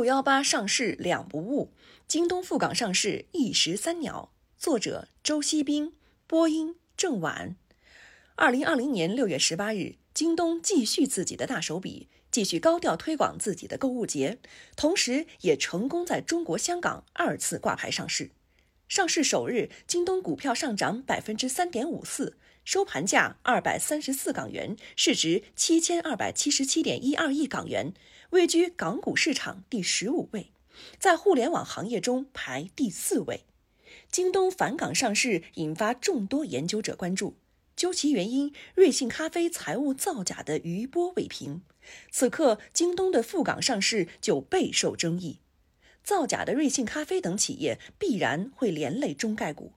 六幺八上市两不误，京东赴港上市一石三鸟。作者周锡兵，播音郑婉。二零二零年六月十八日，京东继续自己的大手笔，继续高调推广自己的购物节，同时也成功在中国香港二次挂牌上市。上市首日，京东股票上涨百分之三点五四，收盘价二百三十四港元，市值七千二百七十七点一二亿港元，位居港股市场第十五位，在互联网行业中排第四位。京东返港上市引发众多研究者关注，究其原因，瑞幸咖啡财务造假的余波未平。此刻，京东的赴港上市就备受争议。造假的瑞幸咖啡等企业必然会连累中概股。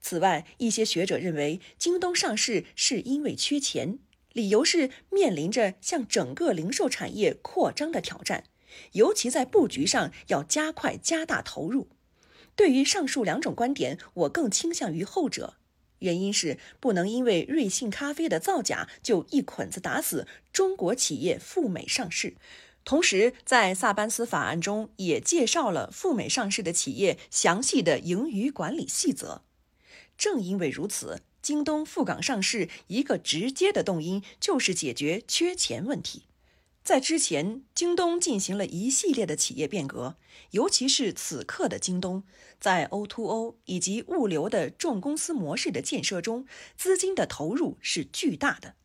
此外，一些学者认为，京东上市是因为缺钱，理由是面临着向整个零售产业扩张的挑战，尤其在布局上要加快加大投入。对于上述两种观点，我更倾向于后者。原因是不能因为瑞幸咖啡的造假就一捆子打死中国企业赴美上市。同时，在萨班斯法案中也介绍了赴美上市的企业详细的盈余管理细则。正因为如此，京东赴港上市一个直接的动因就是解决缺钱问题。在之前，京东进行了一系列的企业变革，尤其是此刻的京东，在 O2O 以及物流的重公司模式的建设中，资金的投入是巨大的。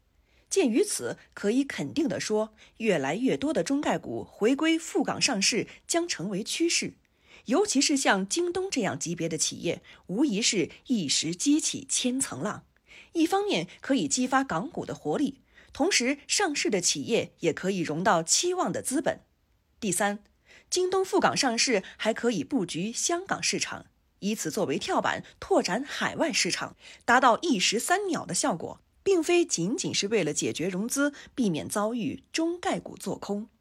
鉴于此，可以肯定地说，越来越多的中概股回归赴港上市将成为趋势。尤其是像京东这样级别的企业，无疑是一时激起千层浪。一方面可以激发港股的活力，同时上市的企业也可以融到期望的资本。第三，京东赴港上市还可以布局香港市场，以此作为跳板拓展海外市场，达到一石三鸟的效果。并非仅仅是为了解决融资，避免遭遇中概股做空。